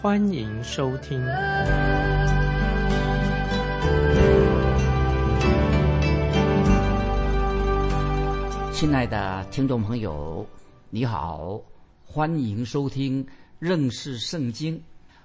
欢迎收听。亲爱的听众朋友，你好。欢迎收听认识圣经，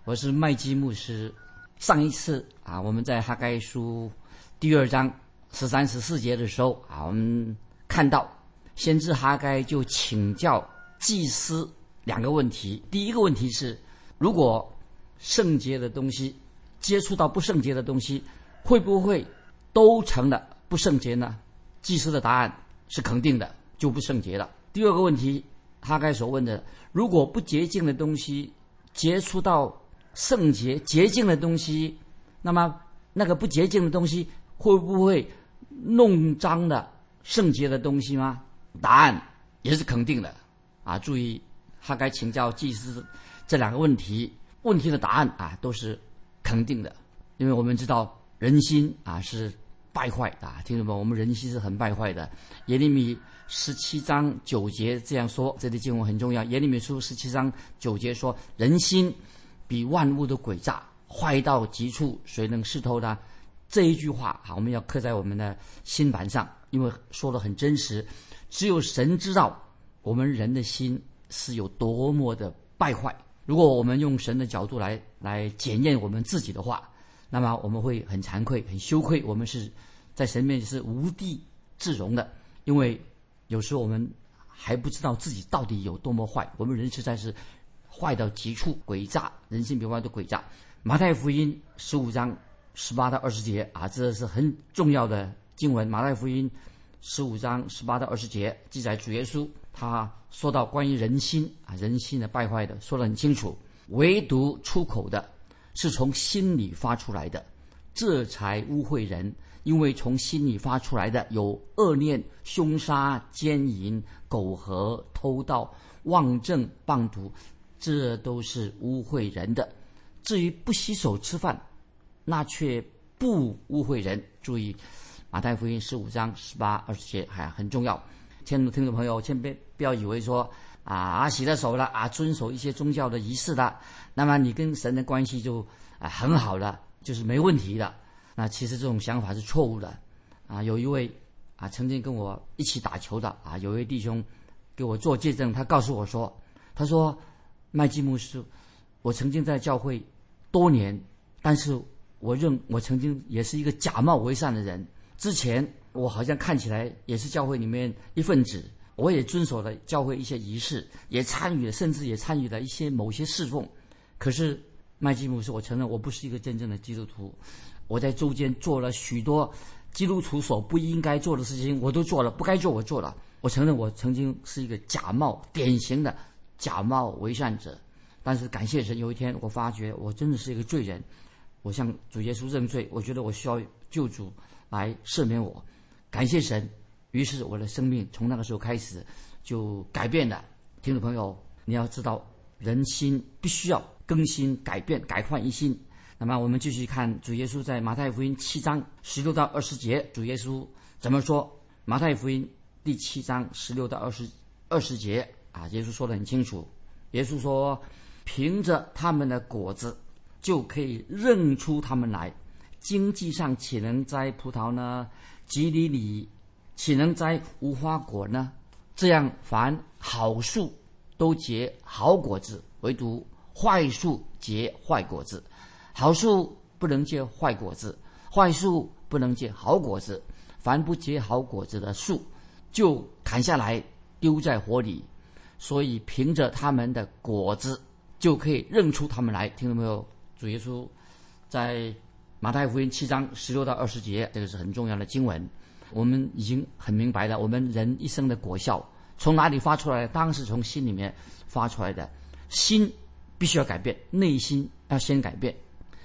我是麦基牧师。上一次啊，我们在哈该书第二章十三十四节的时候啊，我们看到先知哈该就请教祭司两个问题。第一个问题是，如果圣洁的东西接触到不圣洁的东西，会不会都成了不圣洁呢？祭司的答案是肯定的，就不圣洁了。第二个问题。他该所问的，如果不洁净的东西接触到圣洁洁净的东西，那么那个不洁净的东西会不会弄脏了圣洁的东西吗？答案也是肯定的。啊，注意，他该请教祭司这两个问题，问题的答案啊都是肯定的，因为我们知道人心啊是。败坏啊，听众们，我们人心是很败坏的。耶利米十七章九节这样说，这里经文很重要。耶利米书十七章九节说：“人心比万物的诡诈，坏到极处，谁能识透呢？”这一句话啊，我们要刻在我们的心板上，因为说的很真实。只有神知道我们人的心是有多么的败坏。如果我们用神的角度来来检验我们自己的话，那么我们会很惭愧、很羞愧，我们是在神面前是无地自容的，因为有时候我们还不知道自己到底有多么坏。我们人实在是坏到极处，诡诈，人性比外都诡诈。马太福音十五章十八到二十节啊，这是很重要的经文。马太福音十五章十八到二十节记载主耶稣他说到关于人心啊，人心的败坏的说得很清楚，唯独出口的。是从心里发出来的，这才污秽人。因为从心里发出来的有恶念、凶杀、奸淫、苟合、偷盗、妄政、谤毒，这都是污秽人的。至于不洗手吃饭，那却不污秽人。注意，马太福音十五章十八二十节还很重要。听众听众朋友，千万不要以为说。啊，洗了手了啊，遵守一些宗教的仪式的，那么你跟神的关系就啊很好了，就是没问题的。那其实这种想法是错误的。啊，有一位啊曾经跟我一起打球的啊，有一位弟兄给我做见证，他告诉我说，他说麦基牧师，我曾经在教会多年，但是我认我曾经也是一个假冒为善的人。之前我好像看起来也是教会里面一份子。我也遵守了教会一些仪式，也参与了，甚至也参与了一些某些侍奉。可是麦基姆说：“我承认我不是一个真正的基督徒。我在中间做了许多基督徒所不应该做的事情，我都做了；不该做我做了。我承认我曾经是一个假冒，典型的假冒为善者。但是感谢神，有一天我发觉我真的是一个罪人。我向主耶稣认罪，我觉得我需要救主来赦免我。感谢神。”于是我的生命从那个时候开始就改变了。听众朋友，你要知道，人心必须要更新、改变、改换一心。那么我们继续看主耶稣在马太福音七章十六到二十节，主耶稣怎么说？马太福音第七章十六到二十二十节啊，耶稣说的很清楚。耶稣说：“凭着他们的果子，就可以认出他们来。经济上岂能摘葡萄呢？吉里里。”岂能摘无花果呢？这样，凡好树都结好果子，唯独坏树结坏果子。好树不能结坏果子，坏树不能结好果子。凡不结好果子的树，就砍下来丢在火里。所以，凭着他们的果子，就可以认出他们来。听到没有？主耶稣在马太福音七章十六到二十节，这个是很重要的经文。我们已经很明白了，我们人一生的果效从哪里发出来？当然是从心里面发出来的。心必须要改变，内心要先改变。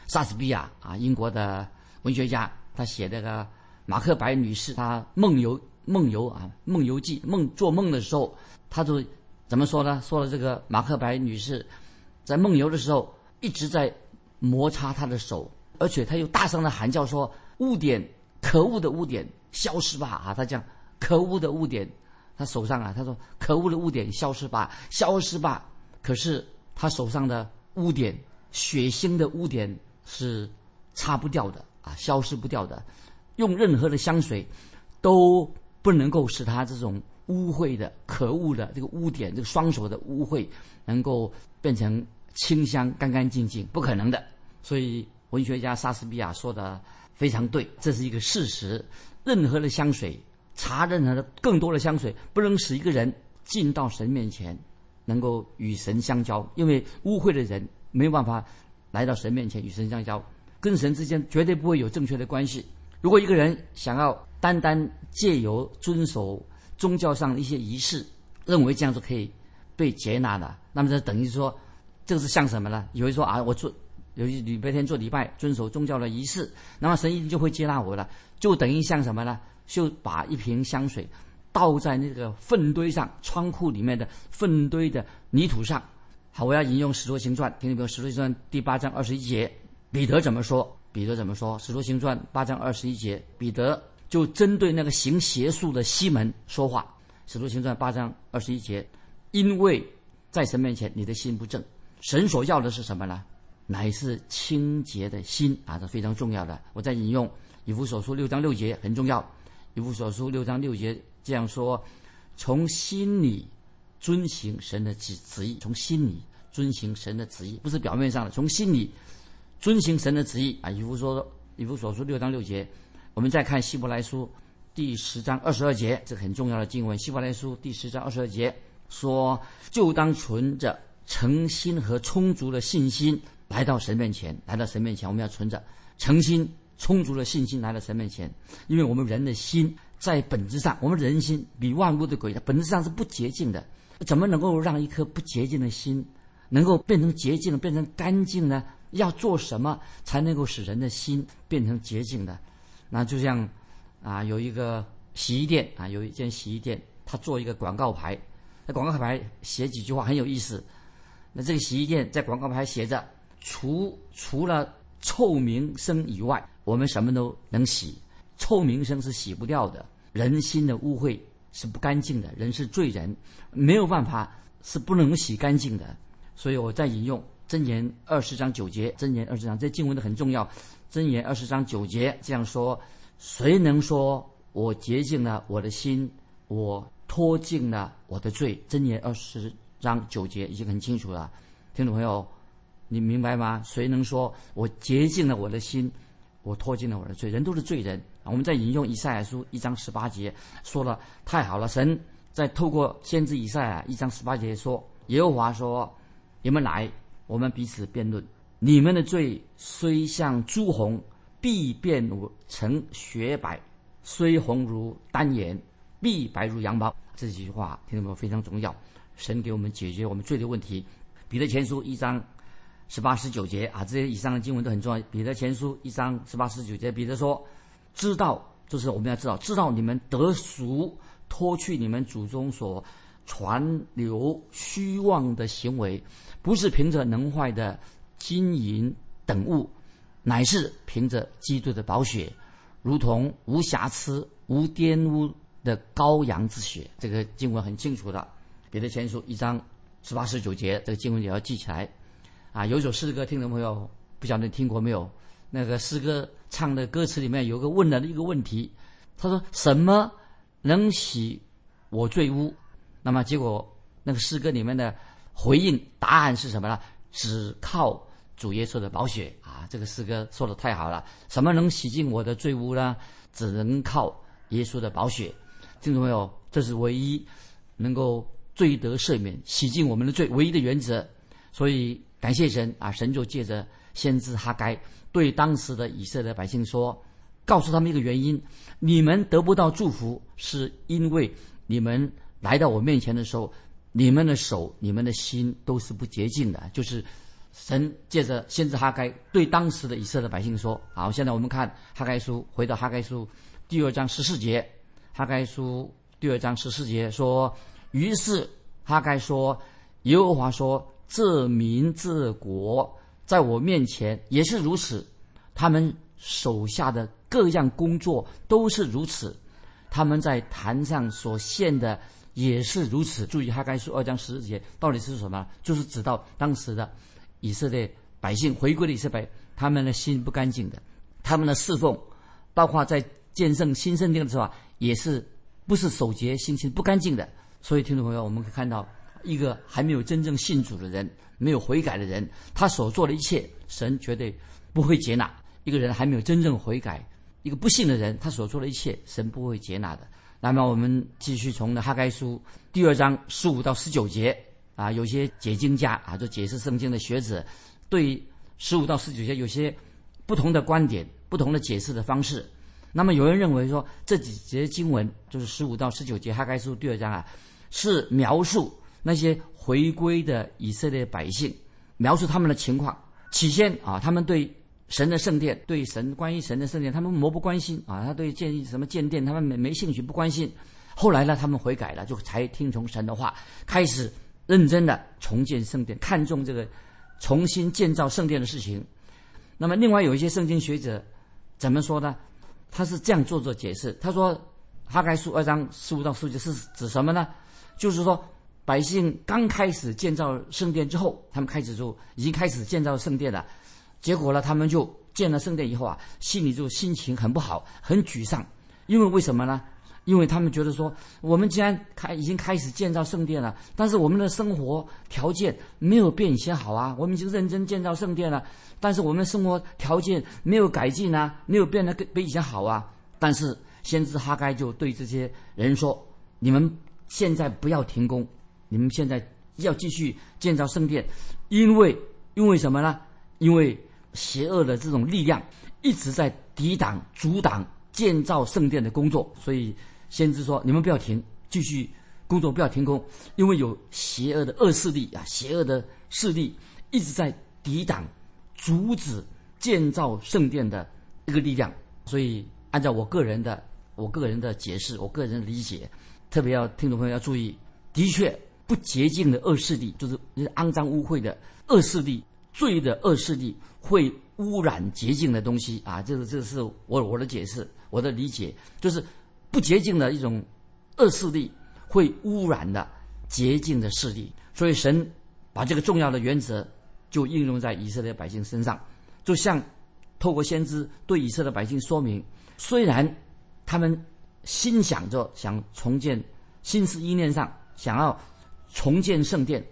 莎士比亚啊，英国的文学家，他写这个马克白女士，她梦游梦游啊，梦游记，梦做梦的时候，他就怎么说呢？说了这个马克白女士在梦游的时候一直在摩擦她的手，而且他又大声的喊叫说：“污点，可恶的污点，消失吧！”啊，他讲可恶的污点，他手上啊，他说可恶的污点消失吧，消失吧。可是他手上的污点，血腥的污点是擦不掉的啊，消失不掉的，用任何的香水都不能够使他这种污秽的、可恶的这个污点，这个双手的污秽能够变成清香、干干净净，不可能的。所以文学家莎士比亚说的非常对，这是一个事实。任何的香水，擦任何的更多的香水，不能使一个人进到神面前。能够与神相交，因为污秽的人没有办法来到神面前与神相交，跟神之间绝对不会有正确的关系。如果一个人想要单单借由遵守宗教上的一些仪式，认为这样就可以被接纳的，那么这等于说，这是像什么呢？有人说啊，我做有礼拜天做礼拜，遵守宗教的仪式，那么神一定就会接纳我了，就等于像什么呢？就把一瓶香水。倒在那个粪堆上，仓库里面的粪堆的泥土上。好，我要引用《使徒行传》，听见没有？《使徒行传》第八章二十一节，彼得怎么说？彼得怎么说？《使徒行传》八章二十一节，彼得就针对那个行邪术的西门说话。《使徒行传》八章二十一节，因为在神面前你的心不正，神所要的是什么呢？乃是清洁的心啊，这非常重要的。我再引用《以弗所书》六章六节，很重要，《以弗所书》六章六节。这样说，从心里遵行神的旨旨意，从心里遵行神的旨意，不是表面上的，从心里遵行神的旨意啊。以弗说，以弗所说六章六节，我们再看希伯来书第十章二十二节，这很重要的经文。希伯来书第十章二十二节说，就当存着诚心和充足的信心来到神面前，来到神面前，我们要存着诚心充足的信心来到神面前，因为我们人的心。在本质上，我们人心比万物的鬼，本质上是不洁净的。怎么能够让一颗不洁净的心能够变成洁净的、变成干净呢？要做什么才能够使人的心变成洁净的？那就像啊，有一个洗衣店啊，有一间洗衣店，他做一个广告牌，那广告牌写几句话很有意思。那这个洗衣店在广告牌写着：除除了臭名声以外，我们什么都能洗。臭名声是洗不掉的，人心的污秽是不干净的，人是罪人，没有办法是不能洗干净的。所以我在引用箴言二十章九节，箴言二十章这经文的很重要。箴言二十章九节这样说：谁能说我洁净了我的心，我脱净了我的罪？箴言二十章九节已经很清楚了，听众朋友，你明白吗？谁能说我洁净了我的心，我脱尽了我的罪？人都是罪人。我们在引用以赛亚书一章十八节说了太好了，神在透过先知以赛亚一章十八节说：“耶和华说，你们来，我们彼此辩论。你们的罪虽像朱红，必变成雪白；虽红如丹颜，必白如羊毛。”这几句话听到没有？非常重要。神给我们解决我们罪的问题。彼得前书一章十八十九节啊，这些以上的经文都很重要。彼得前书一章十八十九节，彼得说。知道，就是我们要知道，知道你们得赎，脱去你们祖宗所传流虚妄的行为，不是凭着能坏的金银等物，乃是凭着基督的宝血，如同无瑕疵、无玷污的羔羊之血。这个经文很清楚的，彼得前书一章十八十九节，这个经文也要记起来。啊，有一首诗歌，听众朋友不晓得听过没有？那个诗歌唱的歌词里面有个问了一个问题，他说：“什么能洗我罪污？”那么结果那个诗歌里面的回应答案是什么呢？只靠主耶稣的宝血啊！这个诗歌说的太好了。什么能洗净我的罪污呢？只能靠耶稣的宝血。听众朋友？这是唯一能够罪得赦免、洗净我们的罪唯一的原则。所以感谢神啊！神就借着先知哈该。对当时的以色列百姓说：“告诉他们一个原因，你们得不到祝福，是因为你们来到我面前的时候，你们的手、你们的心都是不洁净的。就是神借着先知哈该对当时的以色列百姓说：“好，现在我们看哈该书，回到哈该书第二章十四节。哈该书第二章十四节说：于是哈该说，耶和华说，这民这国在我面前也是如此，他们手下的各样工作都是如此，他们在坛上所献的也是如此。注意哈该书二章十节到底是什么？就是指到当时的。”以色列百姓回归的以色列，他们的心不干净的，他们的侍奉，包括在建圣新圣殿的时候，也是不是守节心情不干净的。所以，听众朋友，我们可以看到，一个还没有真正信主的人，没有悔改的人，他所做的一切，神绝对不会接纳。一个人还没有真正悔改，一个不信的人，他所做的一切，神不会接纳的。那么，我们继续从那哈该书第二章十五到十九节。啊，有些解经家啊，就解释圣经的学者，对十五到十九节有些不同的观点、不同的解释的方式。那么有人认为说，这几节经文就是十五到十九节哈该书第二章啊，是描述那些回归的以色列百姓，描述他们的情况。起先啊，他们对神的圣殿、对神关于神的圣殿，他们漠不关心啊，他对建什么建殿，他们没没兴趣，不关心。后来呢，他们悔改了，就才听从神的话，开始。认真的重建圣殿，看重这个重新建造圣殿的事情。那么，另外有一些圣经学者怎么说呢？他是这样做做解释。他说，《哈该书》二章十五到十九是指什么呢？就是说，百姓刚开始建造圣殿之后，他们开始就已经开始建造圣殿了。结果呢，他们就建了圣殿以后啊，心里就心情很不好，很沮丧。因为为什么呢？因为他们觉得说，我们既然开已经开始建造圣殿了，但是我们的生活条件没有变以前好啊。我们已经认真建造圣殿了，但是我们生活条件没有改进啊，没有变得比以前好啊。但是先知哈该就对这些人说：“你们现在不要停工，你们现在要继续建造圣殿，因为因为什么呢？因为邪恶的这种力量一直在抵挡、阻挡建造圣殿的工作，所以。”先知说：“你们不要停，继续工作，不要停工，因为有邪恶的恶势力啊，邪恶的势力一直在抵挡、阻止建造圣殿的一个力量。所以，按照我个人的、我个人的解释，我个人的理解，特别要听众朋友要注意，的确不洁净的恶势力，就是肮脏污秽的恶势力、罪的恶势力，会污染洁净的东西啊。这个，这是我我的解释，我的理解就是。”不洁净的一种恶势力会污染的洁净的势力，所以神把这个重要的原则就应用在以色列百姓身上，就像透过先知对以色列百姓说明：虽然他们心想着想重建，心思意念上想要重建圣殿，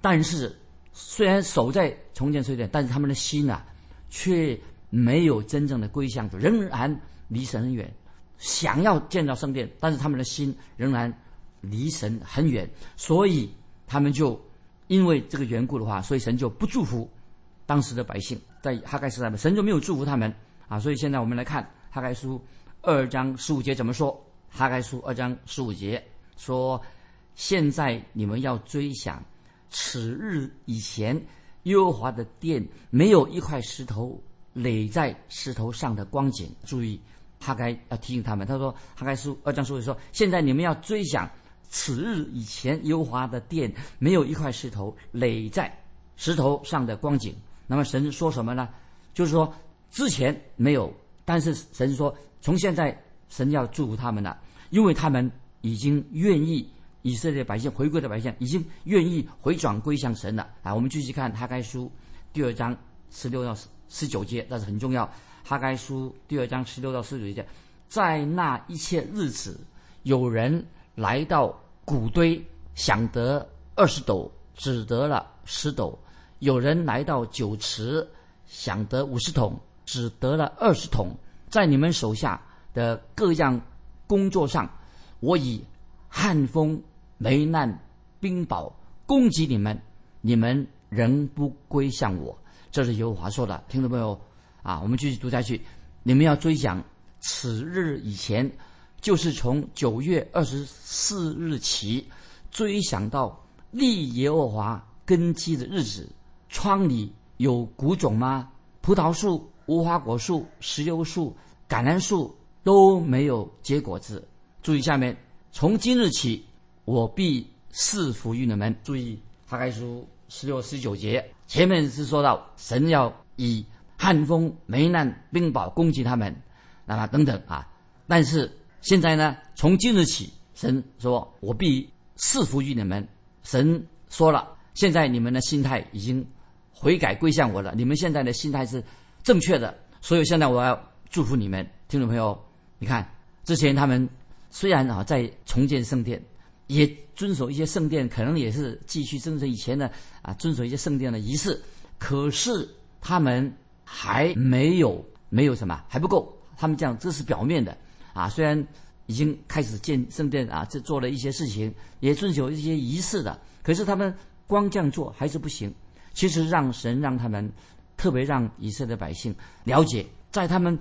但是虽然守在重建圣殿，但是他们的心啊却没有真正的归向主，仍然离神很远。想要建造圣殿，但是他们的心仍然离神很远，所以他们就因为这个缘故的话，所以神就不祝福当时的百姓，在哈盖时代，神就没有祝福他们啊。所以现在我们来看哈盖书二章十五节怎么说？哈盖书二章十五节说：“现在你们要追想此日以前，耶和华的殿没有一块石头垒在石头上的光景。”注意。哈该要提醒他们，他说：“哈该书二章书里说，现在你们要追想此日以前，优华的殿没有一块石头垒在石头上的光景。那么神说什么呢？就是说之前没有，但是神说从现在神要祝福他们了，因为他们已经愿意以色列百姓回归的百姓已经愿意回转归向神了啊！我们继续看哈该书第二章十六到十十九节，那是很重要。”哈该书第二章十六到十九节，在那一切日子，有人来到谷堆，想得二十斗，只得了十斗；有人来到酒池，想得五十桶，只得了二十桶。在你们手下的各样工作上，我以旱风、雷难、冰雹攻击你们，你们仍不归向我。这是耶和华说的，听到没有？啊，我们继续读下去。你们要追想此日以前，就是从九月二十四日起，追想到立耶和华根基的日子，窗里有谷种吗？葡萄树、无花果树、石榴树、橄榄树都没有结果子。注意下面，从今日起，我必赐福于你们。注意，哈该书十六、十九节前面是说到神要以旱风、霉难、冰雹攻击他们，那么等等啊。但是现在呢，从今日起，神说我必赐福于你们。神说了，现在你们的心态已经悔改归向我了，你们现在的心态是正确的，所以现在我要祝福你们，听众朋友，你看之前他们虽然啊在重建圣殿，也遵守一些圣殿，可能也是继续遵守以前的啊遵守一些圣殿的仪式，可是他们还没有没有什么还不够，他们这样这是表面的啊，虽然。已经开始建圣殿啊，这做了一些事情，也遵守一些仪式的。可是他们光这样做还是不行。其实让神让他们，特别让以色列百姓了解，在他们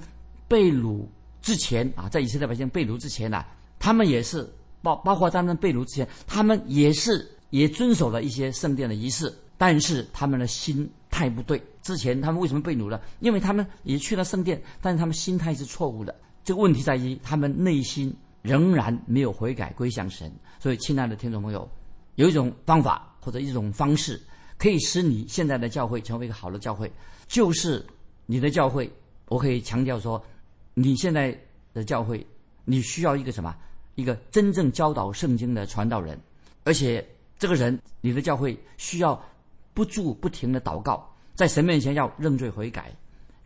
被掳之前啊，在以色列百姓被掳之前呐，他们也是包包括他们被掳之前，他们也是也遵守了一些圣殿的仪式，但是他们的心态不对。之前他们为什么被掳了？因为他们也去了圣殿，但是他们心态是错误的。这个问题在于，他们内心仍然没有悔改归向神。所以，亲爱的听众朋友，有一种方法或者一种方式，可以使你现在的教会成为一个好的教会，就是你的教会。我可以强调说，你现在的教会，你需要一个什么？一个真正教导圣经的传道人，而且这个人，你的教会需要不住不停的祷告，在神面前要认罪悔改，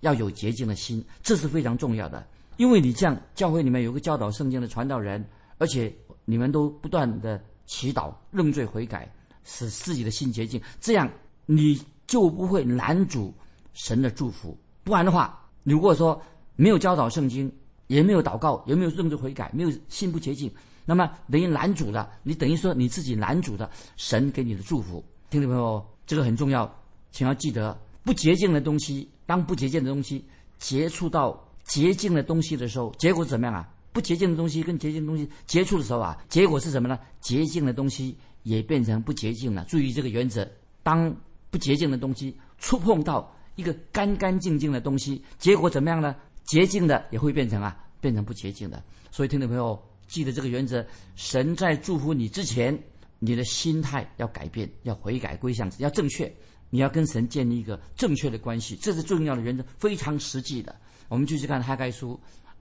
要有洁净的心，这是非常重要的。因为你这样，教会里面有个教导圣经的传道人，而且你们都不断的祈祷认罪悔改，使自己的心洁净，这样你就不会拦阻神的祝福。不然的话，如果说没有教导圣经，也没有祷告，也没有认罪悔改，没有心不洁净，那么等于拦阻了，你等于说你自己拦阻了神给你的祝福。听众朋友，这个很重要，请要记得，不洁净的东西，当不洁净的东西接触到。洁净的东西的时候，结果怎么样啊？不洁净的东西跟洁净的东西接触的时候啊，结果是什么呢？洁净的东西也变成不洁净了。注意这个原则：当不洁净的东西触碰到一个干干净净的东西，结果怎么样呢？洁净的也会变成啊，变成不洁净的。所以，听众朋友记得这个原则：神在祝福你之前，你的心态要改变，要悔改归向，要正确。你要跟神建立一个正确的关系，这是重要的原则，非常实际的。我们继续看《哈该书》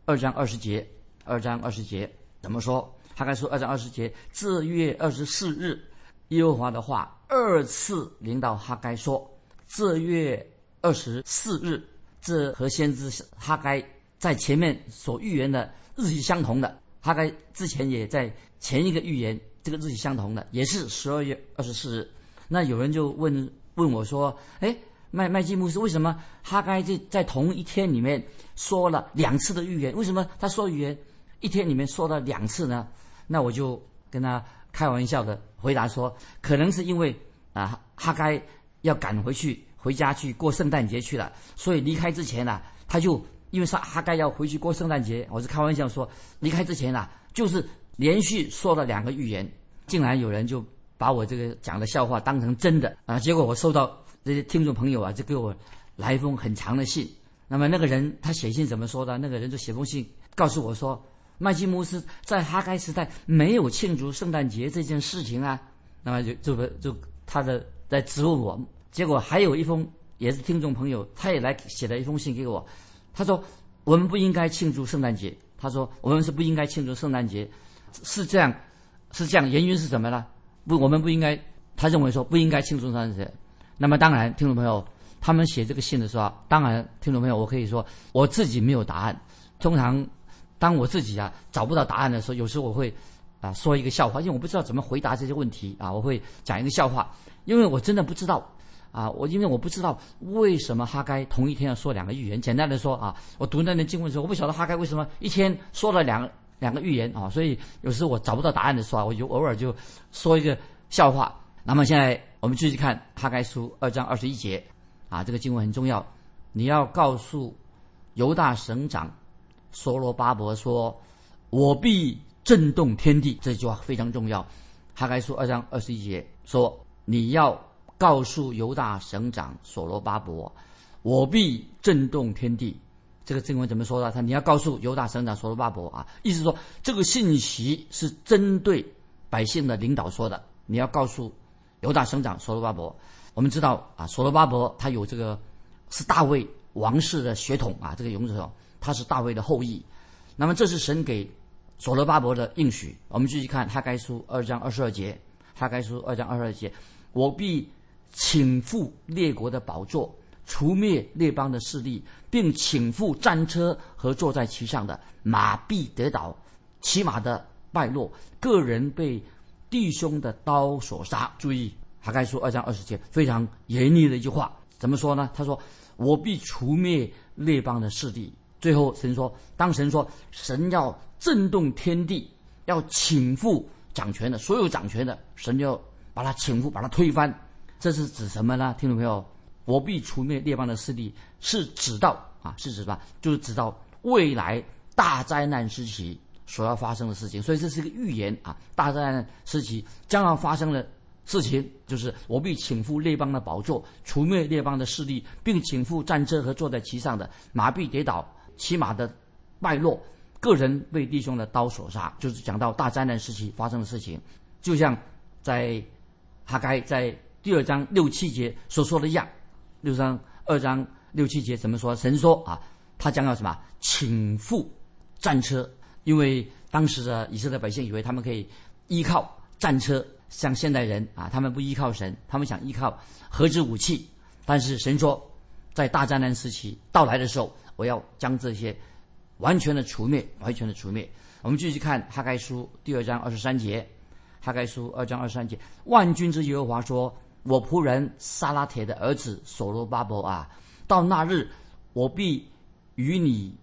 二章二十节，二章二十节怎么说？《哈该书》二章二十节，这月二十四日，耶和华的话二次领导哈该说：“这月二十四日，这和先知哈该在前面所预言的日期相同的。哈该之前也在前一个预言这个日期相同的，也是十二月二十四日。那有人就问问我说：，哎？”麦麦基牧师为什么哈该在在同一天里面说了两次的预言？为什么他说预言一天里面说了两次呢？那我就跟他开玩笑的回答说，可能是因为啊哈该要赶回去回家去过圣诞节去了，所以离开之前呢，他就因为是哈该要回去过圣诞节，我是开玩笑说离开之前呢，就是连续说了两个预言，竟然有人就把我这个讲的笑话当成真的啊！结果我收到。这些听众朋友啊，就给我来一封很长的信。那么那个人他写信怎么说的？那个人就写封信告诉我说，麦基姆斯在哈该时代没有庆祝圣诞节这件事情啊。那么就就就他的在质问我。结果还有一封也是听众朋友，他也来写了一封信给我。他说我们不应该庆祝圣诞节。他说我们是不应该庆祝圣诞节，是这样，是这样。原因是什么呢？不，我们不应该。他认为说不应该庆祝圣诞节。那么当然，听众朋友，他们写这个信的时候，当然，听众朋友，我可以说我自己没有答案。通常，当我自己啊找不到答案的时候，有时候我会啊说一个笑话，因为我不知道怎么回答这些问题啊，我会讲一个笑话，因为我真的不知道啊，我因为我不知道为什么哈该同一天要说两个预言。简单的说啊，我读那段经文的时候，我不晓得哈该为什么一天说了两两个预言啊，所以有时候我找不到答案的时候，我就偶尔就说一个笑话。那么现在。我们继续看哈该书二章二十一节，啊，这个经文很重要。你要告诉犹大省长所罗巴伯说：“我必震动天地。”这句话非常重要。哈该书二章二十一节说：“你要告诉犹大省长所罗巴伯，我必震动天地。这个经文怎么说的？他你要告诉犹大省长所罗巴伯啊，意思说这个信息是针对百姓的领导说的。你要告诉犹大省长所罗巴伯，我们知道啊，所罗巴伯他有这个是大卫王室的血统啊，这个勇者他是大卫的后裔。那么这是神给所罗巴伯的应许。我们继续看哈该书二章二十二节，哈该书二章二十二节，我必请赴列国的宝座，除灭列邦的势力，并请赴战车和坐在其上的马必得倒，骑马的败落，个人被弟兄的刀所杀。注意，哈该书二章二十节非常严厉的一句话，怎么说呢？他说：“我必除灭列邦的势力。”最后，神说：“当神说神要震动天地，要请赴掌权的所有掌权的，神要把他请赴，把他推翻。这是指什么呢？听众朋友，我必除灭列邦的势力，是指到啊，是指吧？就是指到未来大灾难时期所要发生的事情。所以这是一个预言啊，大灾难时期将要发生的事情，就是我必请赴列邦的宝座，除灭列邦的势力，并请赴战车和坐在其上的马必跌倒。”骑马的败落，个人被弟兄的刀所杀，就是讲到大灾难时期发生的事情。就像在哈该在第二章六七节所说的样，六章二章六七节怎么说？神说啊，他将要什么？倾覆战车，因为当时的以色列百姓以为他们可以依靠战车，像现代人啊，他们不依靠神，他们想依靠核子武器。但是神说，在大灾难时期到来的时候。我要将这些完全的除灭，完全的除灭。我们继续看哈该书第二章二十三节，哈该书二章二十三节，万军之耶和华说：“我仆人萨拉铁的儿子所罗巴伯啊，到那日，我必与你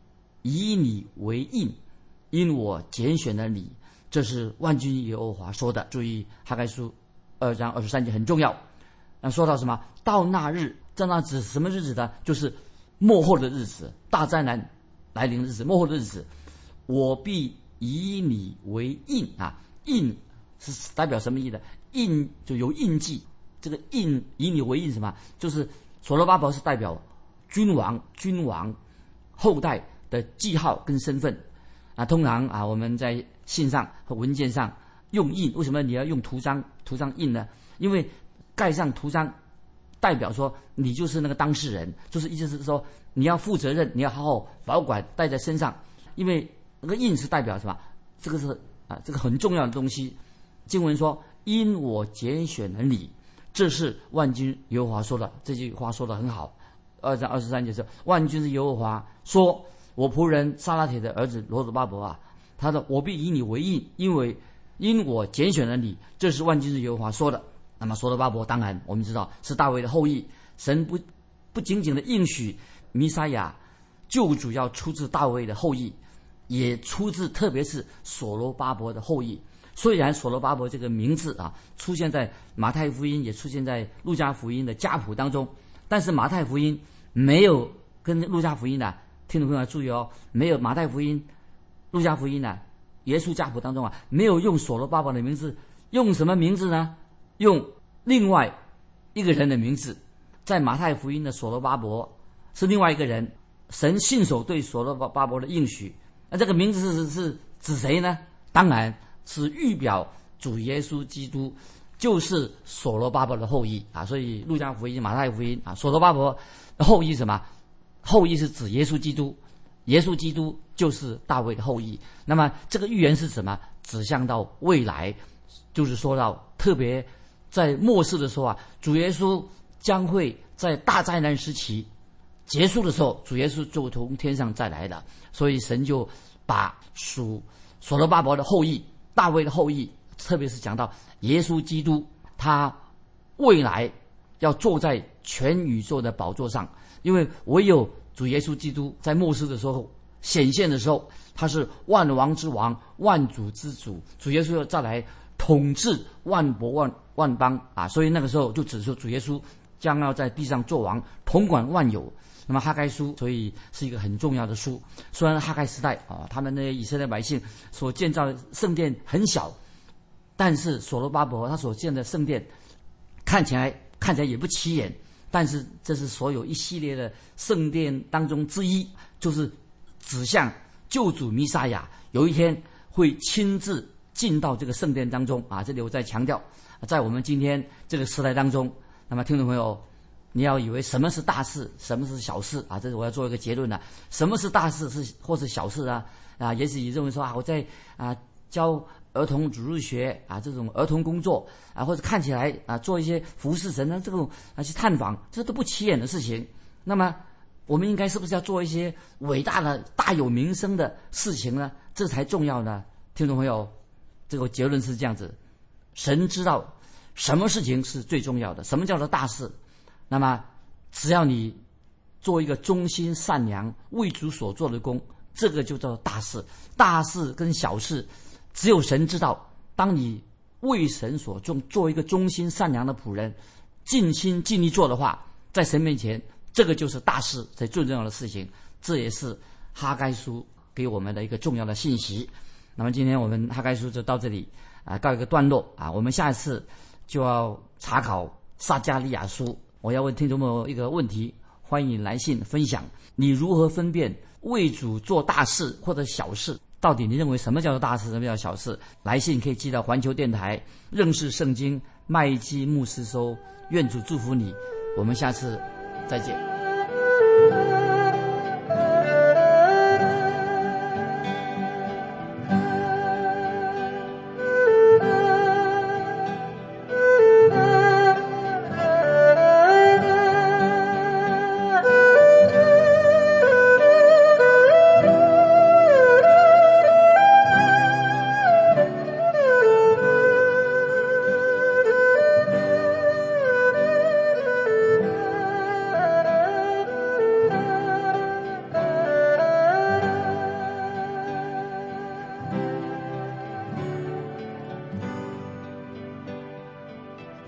以你为印，因我拣选了你。”这是万军耶和华说的。注意哈该书二章二十三节很重要。那说到什么？到那日，在那指什么日子呢？就是。末后的日子，大灾难来临的日子，末后的日子，我必以你为印啊！印是代表什么意思？印就有印记。这个印以你为印什么？就是所罗巴伯是代表君王、君王后代的记号跟身份啊。通常啊，我们在信上和文件上用印，为什么你要用图章？图章印呢？因为盖上图章。代表说你就是那个当事人，就是意思是说你要负责任，你要好好保管带在身上，因为那个印是代表什么？这个是啊，这个很重要的东西。经文说：“因我拣选了你。”这是万军耶和华说的，这句话说的很好。二章二十三节是万军是耶和华说：“我仆人撒拉铁的儿子罗子巴伯啊，他说我必以你为印，因为因我拣选了你。”这是万军是耶和华说的。那么，所罗巴伯当然我们知道是大卫的后裔。神不不仅仅的应许弥撒亚救主要出自大卫的后裔，也出自特别是所罗巴伯的后裔。虽然所罗巴伯这个名字啊出现在马太福音，也出现在路加福音的家谱当中，但是马太福音没有跟路加福音呢，听众朋友要注意哦，没有马太福音、路加福音呢，耶稣家谱当中啊，没有用所罗巴伯的名字，用什么名字呢？用另外一个人的名字，在马太福音的所罗巴伯是另外一个人，神信守对所罗巴巴伯的应许。那这个名字是是指谁呢？当然是预表主耶稣基督，就是所罗巴伯的后裔啊。所以路加福音、马太福音啊，所罗巴伯后裔什么？后裔是指耶稣基督，耶稣基督就是大卫的后裔。那么这个预言是什么？指向到未来，就是说到特别。在末世的时候啊，主耶稣将会在大灾难时期结束的时候，主耶稣就从天上再来的。所以神就把属所罗巴伯的后裔、大卫的后裔，特别是讲到耶稣基督，他未来要坐在全宇宙的宝座上，因为唯有主耶稣基督在末世的时候显现的时候，他是万王之王、万主之主。主耶稣要再来统治万国万。万邦啊，所以那个时候就指出主耶稣将要在地上做王，统管万有。那么哈该书，所以是一个很重要的书。虽然哈该时代啊，他们那些以色列百姓所建造的圣殿很小，但是所罗巴伯他所建的圣殿看起来看起来也不起眼，但是这是所有一系列的圣殿当中之一，就是指向救主弥撒亚有一天会亲自进到这个圣殿当中啊！这里我再强调，在我们今天这个时代当中，那么听众朋友，你要以为什么是大事，什么是小事啊？这是我要做一个结论了。什么是大事是或是小事啊？啊，也许你认为说啊，我在啊教儿童主日学啊这种儿童工作啊，或者看起来啊做一些服侍神的这种啊去探访，这都不起眼的事情。那么我们应该是不是要做一些伟大的、大有名声的事情呢？这才重要呢？听众朋友，这个结论是这样子：神知道什么事情是最重要的，什么叫做大事。那么，只要你做一个忠心善良、为主所做的工，这个就叫大事。大事跟小事，只有神知道。当你为神所重，做一个忠心善良的仆人，尽心尽力做的话，在神面前，这个就是大事，最最重要的事情。这也是哈该书给我们的一个重要的信息。那么今天我们哈该书就到这里啊，告一个段落啊。我们下一次就要查考撒加利亚书。我要问听众朋友一个问题，欢迎来信分享。你如何分辨为主做大事或者小事？到底你认为什么叫做大事，什么叫小事？来信可以寄到环球电台认识圣经麦基牧师收。愿主祝福你，我们下次再见。